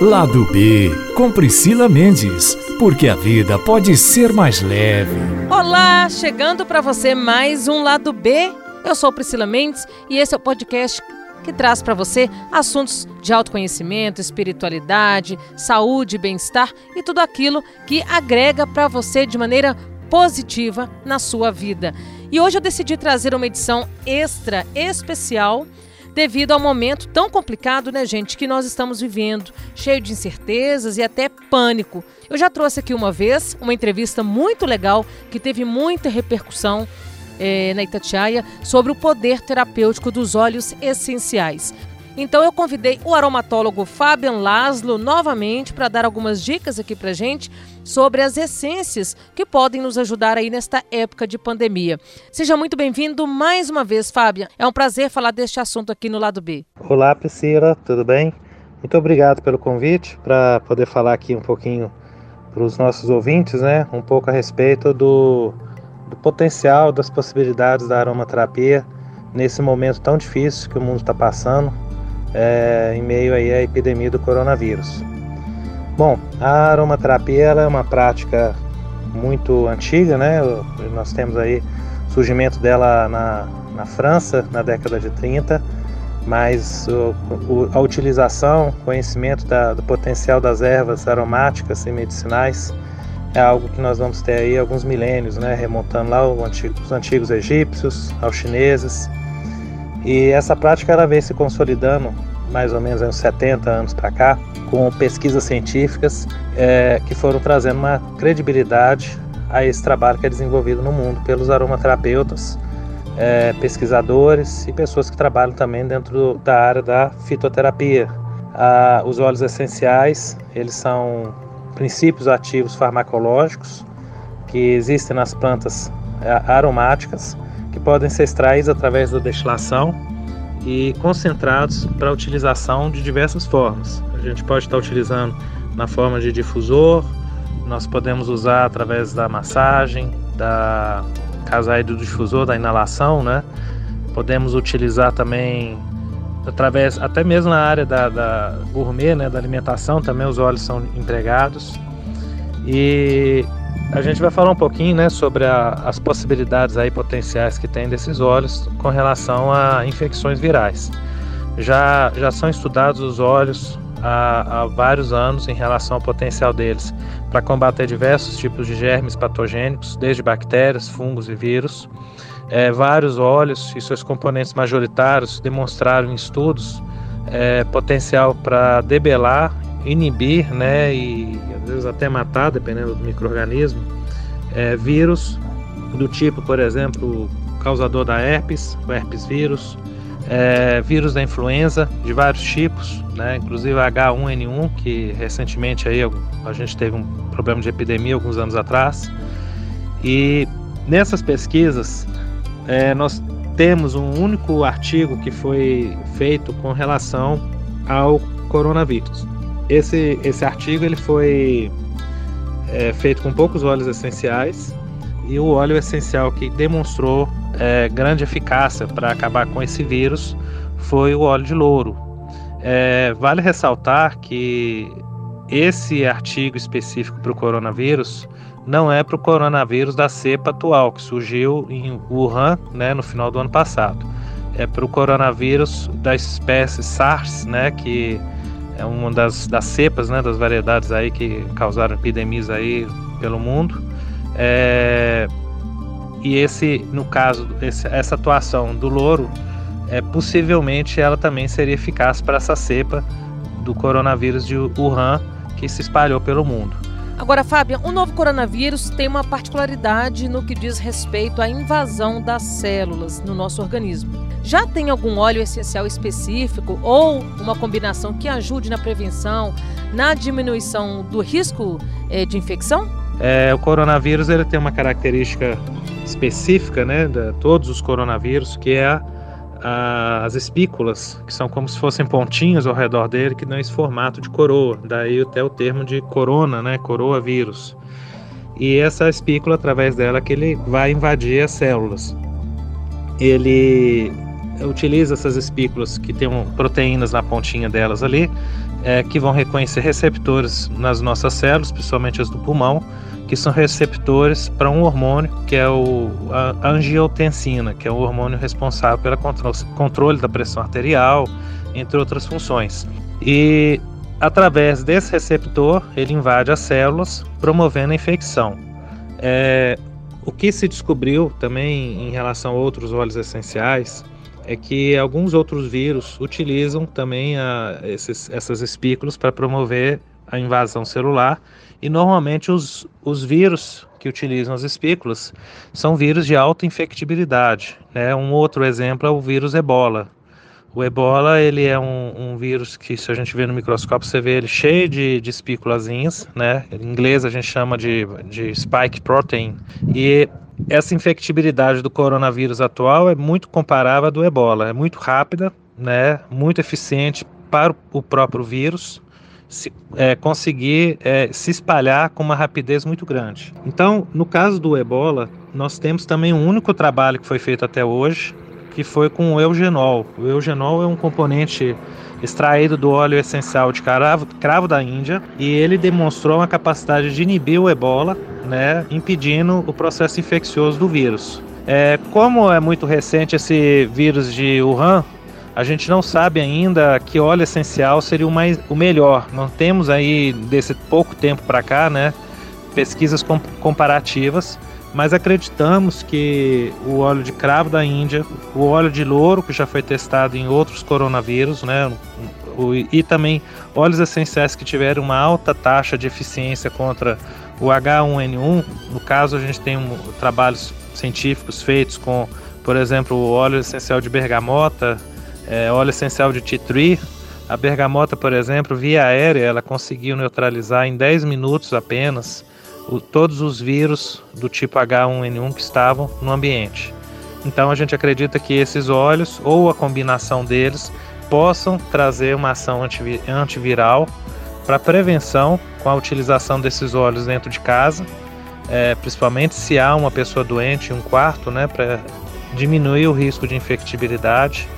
Lado B, com Priscila Mendes, porque a vida pode ser mais leve. Olá, chegando para você mais um Lado B. Eu sou Priscila Mendes e esse é o podcast que traz para você assuntos de autoconhecimento, espiritualidade, saúde, bem-estar e tudo aquilo que agrega para você de maneira positiva na sua vida. E hoje eu decidi trazer uma edição extra especial devido ao momento tão complicado, né, gente, que nós estamos vivendo, cheio de incertezas e até pânico. Eu já trouxe aqui uma vez uma entrevista muito legal que teve muita repercussão é, na Itatiaia sobre o poder terapêutico dos óleos essenciais. Então eu convidei o aromatólogo Fabian Laszlo novamente para dar algumas dicas aqui para gente sobre as essências que podem nos ajudar aí nesta época de pandemia. Seja muito bem-vindo mais uma vez, Fabian. É um prazer falar deste assunto aqui no lado B. Olá, Priscila, tudo bem? Muito obrigado pelo convite para poder falar aqui um pouquinho para os nossos ouvintes, né? Um pouco a respeito do, do potencial, das possibilidades da aromaterapia nesse momento tão difícil que o mundo está passando é, em meio aí à epidemia do coronavírus. Bom, a aromaterapia é uma prática muito antiga, né? Nós temos aí surgimento dela na, na França na década de 30, mas o, o, a utilização, conhecimento da, do potencial das ervas aromáticas e medicinais é algo que nós vamos ter aí alguns milênios, né? Remontando lá os antigos egípcios, aos chineses, e essa prática ela vem se consolidando mais ou menos uns 70 anos para cá, com pesquisas científicas é, que foram trazendo uma credibilidade a esse trabalho que é desenvolvido no mundo pelos aromaterapeutas, é, pesquisadores e pessoas que trabalham também dentro da área da fitoterapia. Ah, os óleos essenciais, eles são princípios ativos farmacológicos que existem nas plantas é, aromáticas que podem ser extraídos através da destilação e concentrados para utilização de diversas formas. A gente pode estar utilizando na forma de difusor, nós podemos usar através da massagem, da casa do difusor, da inalação, né? Podemos utilizar também através, até mesmo na área da, da gourmet, né, da alimentação, também os óleos são empregados. E a gente vai falar um pouquinho né, sobre a, as possibilidades aí potenciais que tem desses óleos com relação a infecções virais. Já, já são estudados os óleos há, há vários anos em relação ao potencial deles para combater diversos tipos de germes patogênicos, desde bactérias, fungos e vírus. É, vários óleos e seus componentes majoritários demonstraram em estudos é, potencial para debelar, inibir né, e às vezes até matar, dependendo do microorganismo, é, vírus do tipo, por exemplo, causador da herpes, o herpes vírus, é, vírus da influenza de vários tipos, né, inclusive H1N1, que recentemente aí a gente teve um problema de epidemia alguns anos atrás. E nessas pesquisas é, nós temos um único artigo que foi feito com relação ao coronavírus. Esse, esse artigo ele foi é, feito com poucos óleos essenciais e o óleo essencial que demonstrou é, grande eficácia para acabar com esse vírus foi o óleo de louro. É, vale ressaltar que esse artigo específico para o coronavírus não é para o coronavírus da cepa atual que surgiu em Wuhan né, no final do ano passado. É para o coronavírus da espécie SARS, né, que é uma das, das cepas, né, das variedades aí que causaram epidemias aí pelo mundo. É, e esse, no caso, esse, essa atuação do louro, é, possivelmente ela também seria eficaz para essa cepa do coronavírus de Wuhan que se espalhou pelo mundo. Agora, Fábio, o novo coronavírus tem uma particularidade no que diz respeito à invasão das células no nosso organismo. Já tem algum óleo essencial específico ou uma combinação que ajude na prevenção, na diminuição do risco é, de infecção? É, o coronavírus ele tem uma característica específica, né, de todos os coronavírus, que é a as espículas, que são como se fossem pontinhos ao redor dele, que dão esse formato de coroa. Daí até o termo de corona, né? Coroa vírus. E essa espícula, através dela, que ele vai invadir as células. Ele utiliza essas espículas que têm proteínas na pontinha delas ali, é, que vão reconhecer receptores nas nossas células, principalmente as do pulmão, que são receptores para um hormônio que é o, a angiotensina, que é o hormônio responsável pelo controle da pressão arterial, entre outras funções. E através desse receptor, ele invade as células, promovendo a infecção. É, o que se descobriu também em relação a outros óleos essenciais é que alguns outros vírus utilizam também a, esses, essas espículas para promover a invasão celular e normalmente os, os vírus que utilizam as espículas são vírus de alta infectibilidade. Né? Um outro exemplo é o vírus ebola. O ebola ele é um, um, vírus que, se a gente vê no microscópio, você vê ele cheio de, de espículazinhas, né? Em inglês a gente chama de, de spike protein. E essa infectibilidade do coronavírus atual é muito comparável à do ebola. É muito rápida, né? Muito eficiente para o próprio vírus se, é, conseguir é, se espalhar com uma rapidez muito grande. Então, no caso do ebola, nós temos também um único trabalho que foi feito até hoje, que foi com o eugenol. O eugenol é um componente extraído do óleo essencial de cravo, cravo da Índia e ele demonstrou uma capacidade de inibir o ebola, né, impedindo o processo infeccioso do vírus. É, como é muito recente esse vírus de Wuhan, a gente não sabe ainda que óleo essencial seria o, mais, o melhor. Não temos aí, desse pouco tempo para cá, né, pesquisas comparativas, mas acreditamos que o óleo de cravo da Índia, o óleo de louro, que já foi testado em outros coronavírus, né, e também óleos essenciais que tiveram uma alta taxa de eficiência contra o H1N1. No caso, a gente tem um, trabalhos científicos feitos com, por exemplo, o óleo essencial de bergamota, é, óleo essencial de tea tree. A bergamota, por exemplo, via aérea, ela conseguiu neutralizar em 10 minutos apenas o, todos os vírus do tipo H1N1 que estavam no ambiente. Então a gente acredita que esses óleos ou a combinação deles possam trazer uma ação antiviral para prevenção com a utilização desses óleos dentro de casa, é, principalmente se há uma pessoa doente em um quarto, né, para diminuir o risco de infectibilidade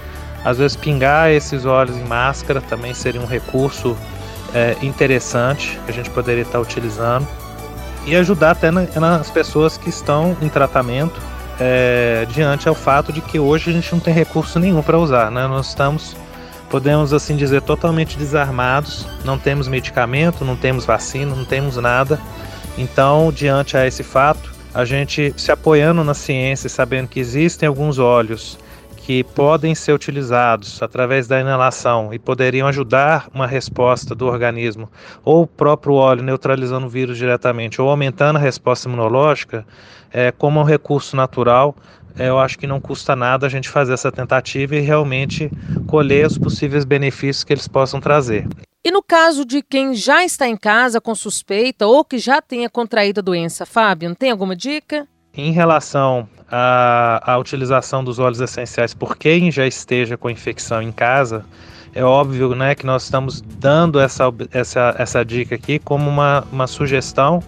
às vezes pingar esses óleos em máscara também seria um recurso é, interessante que a gente poderia estar utilizando e ajudar até na, nas pessoas que estão em tratamento é, diante ao fato de que hoje a gente não tem recurso nenhum para usar, né? Nós estamos, podemos assim dizer, totalmente desarmados, não temos medicamento, não temos vacina, não temos nada. Então, diante a esse fato, a gente se apoiando na ciência, sabendo que existem alguns óleos que podem ser utilizados através da inalação e poderiam ajudar uma resposta do organismo, ou o próprio óleo neutralizando o vírus diretamente, ou aumentando a resposta imunológica, é, como um recurso natural, é, eu acho que não custa nada a gente fazer essa tentativa e realmente colher os possíveis benefícios que eles possam trazer. E no caso de quem já está em casa com suspeita ou que já tenha contraído a doença, Fábio, tem alguma dica? Em relação à, à utilização dos óleos essenciais por quem já esteja com infecção em casa, é óbvio né, que nós estamos dando essa, essa, essa dica aqui como uma, uma sugestão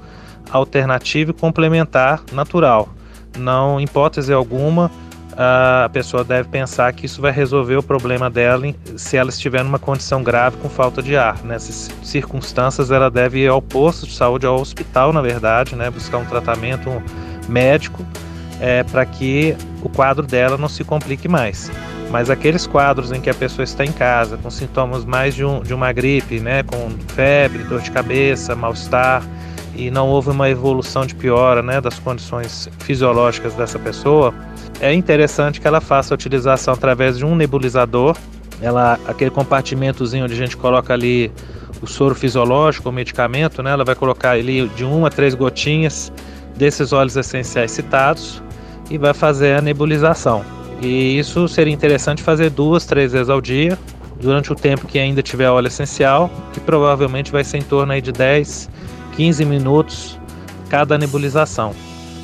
alternativa e complementar natural. Não, em hipótese alguma, a pessoa deve pensar que isso vai resolver o problema dela se ela estiver numa condição grave com falta de ar. Nessas circunstâncias, ela deve ir ao posto de saúde, ao hospital, na verdade, né, buscar um tratamento médico é, para que o quadro dela não se complique mais. Mas aqueles quadros em que a pessoa está em casa, com sintomas mais de, um, de uma gripe, né, com febre, dor de cabeça, mal-estar, e não houve uma evolução de piora né, das condições fisiológicas dessa pessoa, é interessante que ela faça a utilização através de um nebulizador. Ela, aquele compartimentozinho onde a gente coloca ali o soro fisiológico, o medicamento, né, ela vai colocar ali de uma a três gotinhas desses óleos essenciais citados e vai fazer a nebulização. E isso seria interessante fazer duas, três vezes ao dia, durante o tempo que ainda tiver óleo essencial, que provavelmente vai ser em torno de 10, 15 minutos cada nebulização.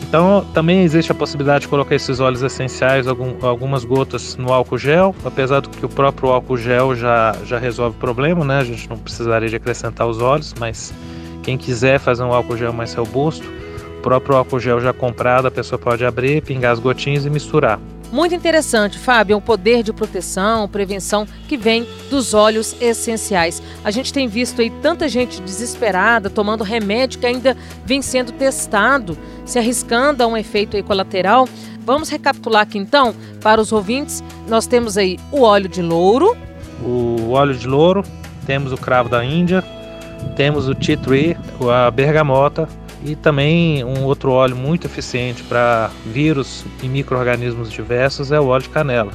Então, também existe a possibilidade de colocar esses óleos essenciais, algum, algumas gotas no álcool gel, apesar do que o próprio álcool gel já, já resolve o problema, né? A gente não precisaria de acrescentar os óleos, mas quem quiser fazer um álcool gel mais robusto, próprio álcool gel já comprado, a pessoa pode abrir, pingar as gotinhas e misturar. Muito interessante, Fábio, o poder de proteção, prevenção que vem dos óleos essenciais. A gente tem visto aí tanta gente desesperada tomando remédio que ainda vem sendo testado, se arriscando a um efeito colateral. Vamos recapitular aqui então para os ouvintes. Nós temos aí o óleo de louro, o óleo de louro, temos o cravo da Índia, temos o tea tree, a bergamota, e também um outro óleo muito eficiente para vírus e micro-organismos diversos é o óleo de canela.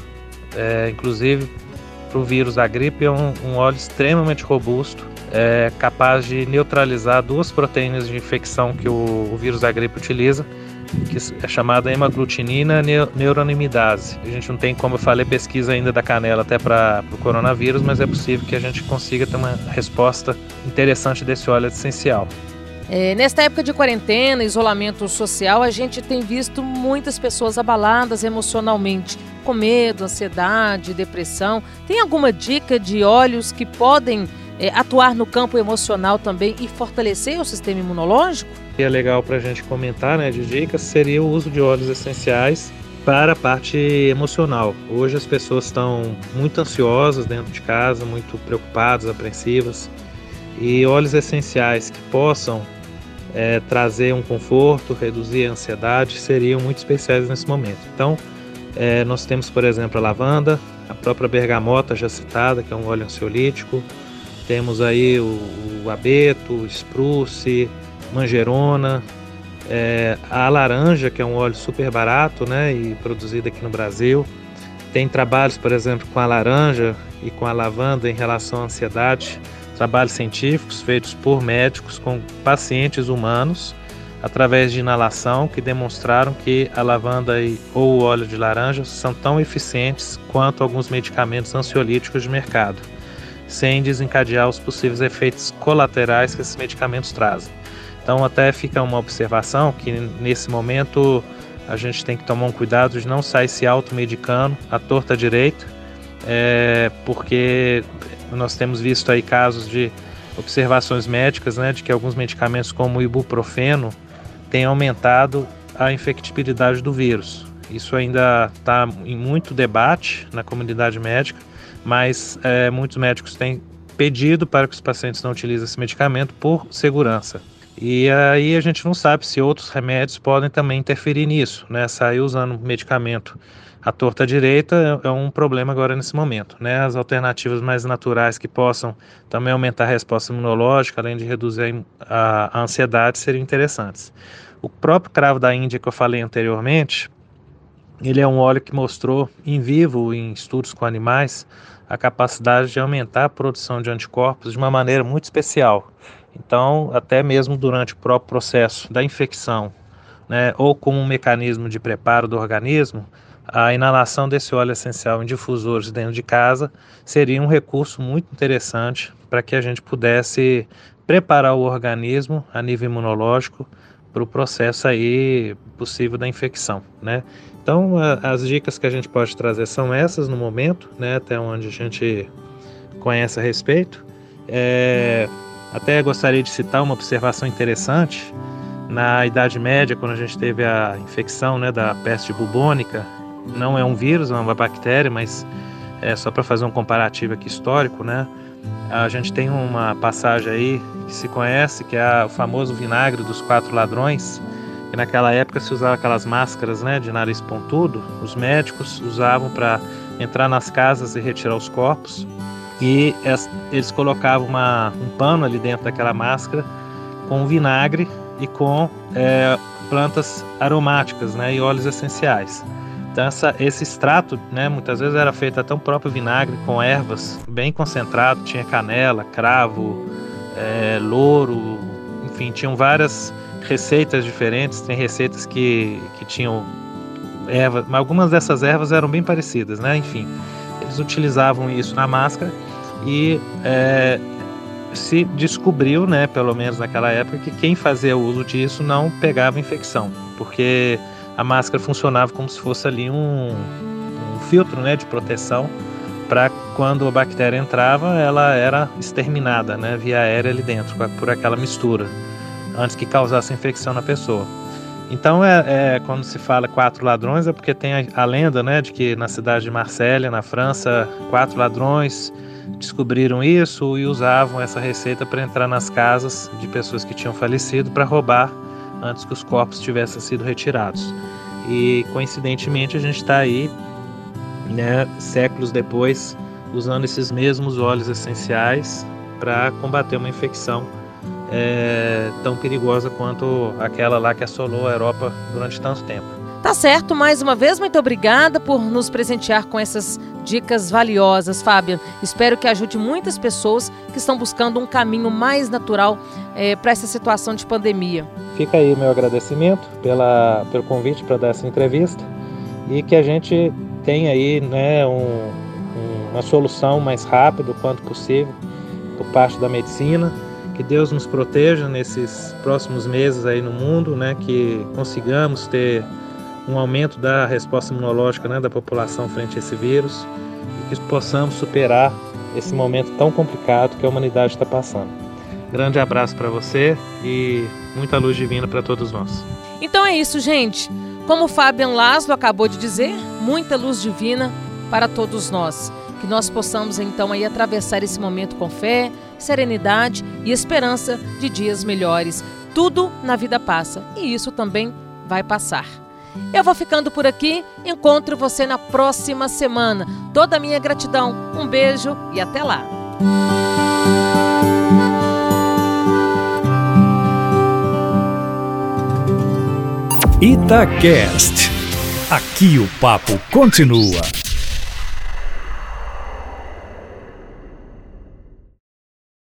É, inclusive, para o vírus da gripe, é um, um óleo extremamente robusto, é capaz de neutralizar duas proteínas de infecção que o, o vírus da gripe utiliza, que é chamada hemaglutinina neuronimidase. A gente não tem, como eu falei, pesquisa ainda da canela até para o coronavírus, mas é possível que a gente consiga ter uma resposta interessante desse óleo essencial. É, nesta época de quarentena, isolamento social, a gente tem visto muitas pessoas abaladas emocionalmente, com medo, ansiedade, depressão. Tem alguma dica de óleos que podem é, atuar no campo emocional também e fortalecer o sistema imunológico? é legal para a gente comentar né, de dicas seria o uso de óleos essenciais para a parte emocional. Hoje as pessoas estão muito ansiosas dentro de casa, muito preocupadas, apreensivas, e óleos essenciais que possam é, trazer um conforto, reduzir a ansiedade, seriam muito especiais nesse momento. Então, é, nós temos, por exemplo, a lavanda, a própria bergamota já citada, que é um óleo ansiolítico, temos aí o, o abeto, o spruce, manjerona, é, a laranja, que é um óleo super barato né, e produzido aqui no Brasil. Tem trabalhos, por exemplo, com a laranja e com a lavanda em relação à ansiedade trabalhos científicos feitos por médicos com pacientes humanos através de inalação que demonstraram que a lavanda e, ou o óleo de laranja são tão eficientes quanto alguns medicamentos ansiolíticos de mercado, sem desencadear os possíveis efeitos colaterais que esses medicamentos trazem. Então até fica uma observação que nesse momento a gente tem que tomar um cuidado de não sair se automedicando à torta direita, é, porque nós temos visto aí casos de observações médicas, né, de que alguns medicamentos como o ibuprofeno têm aumentado a infectibilidade do vírus. Isso ainda está em muito debate na comunidade médica, mas é, muitos médicos têm pedido para que os pacientes não utilizem esse medicamento por segurança. E aí a gente não sabe se outros remédios podem também interferir nisso, né? Sair usando medicamento a torta direita é, é um problema agora nesse momento. Né? As alternativas mais naturais que possam também aumentar a resposta imunológica, além de reduzir a, a ansiedade, seriam interessantes. O próprio cravo da Índia que eu falei anteriormente, ele é um óleo que mostrou em vivo, em estudos com animais, a capacidade de aumentar a produção de anticorpos de uma maneira muito especial. Então, até mesmo durante o próprio processo da infecção, né, ou como um mecanismo de preparo do organismo, a inalação desse óleo essencial em difusores dentro de casa seria um recurso muito interessante para que a gente pudesse preparar o organismo a nível imunológico para o processo aí possível da infecção, né? Então, a, as dicas que a gente pode trazer são essas no momento, né? Até onde a gente conhece a respeito. É, até gostaria de citar uma observação interessante. Na Idade Média, quando a gente teve a infecção né, da peste bubônica, não é um vírus, é uma bactéria, mas é só para fazer um comparativo aqui histórico, né? A gente tem uma passagem aí que se conhece, que é o famoso vinagre dos quatro ladrões, que naquela época se usava aquelas máscaras, né, de nariz pontudo. Os médicos usavam para entrar nas casas e retirar os corpos. E eles colocavam uma, um pano ali dentro daquela máscara com vinagre e com é, plantas aromáticas, né, e óleos essenciais. Então essa, esse extrato, né, muitas vezes era feito até um próprio vinagre com ervas bem concentrado, tinha canela, cravo, é, louro, enfim, tinham várias receitas diferentes. Tem receitas que, que tinham ervas, mas algumas dessas ervas eram bem parecidas, né? Enfim, eles utilizavam isso na máscara e é, se descobriu, né, pelo menos naquela época, que quem fazia uso disso não pegava infecção, porque a máscara funcionava como se fosse ali um, um filtro né, de proteção para quando a bactéria entrava, ela era exterminada né, via aérea ali dentro, por aquela mistura, antes que causasse infecção na pessoa. Então, é, é, quando se fala quatro ladrões, é porque tem a, a, lenda né, de que na cidade de Marselha, na França, quatro ladrões descobriram isso e usavam essa receita para entrar nas casas de pessoas que tinham falecido para roubar antes que os corpos tivessem sido retirados. E coincidentemente a gente está aí, né, séculos depois, usando esses mesmos óleos essenciais para combater uma infecção é, tão perigosa quanto aquela lá que assolou a Europa durante tanto tempo. Tá certo, mais uma vez, muito obrigada por nos presentear com essas dicas valiosas, Fabian. Espero que ajude muitas pessoas que estão buscando um caminho mais natural é, para essa situação de pandemia. Fica aí meu agradecimento pela, pelo convite para dar essa entrevista e que a gente tenha aí né, um, uma solução mais rápido quanto possível por parte da medicina que Deus nos proteja nesses próximos meses aí no mundo, né? Que consigamos ter um aumento da resposta imunológica né, da população frente a esse vírus e que possamos superar esse momento tão complicado que a humanidade está passando. Grande abraço para você e muita luz divina para todos nós. Então é isso, gente. Como Fabian Laszlo acabou de dizer, muita luz divina para todos nós. Que nós possamos então aí atravessar esse momento com fé, serenidade e esperança de dias melhores. Tudo na vida passa e isso também vai passar. Eu vou ficando por aqui, encontro você na próxima semana. Toda a minha gratidão, um beijo e até lá. Itacast. Aqui o papo continua.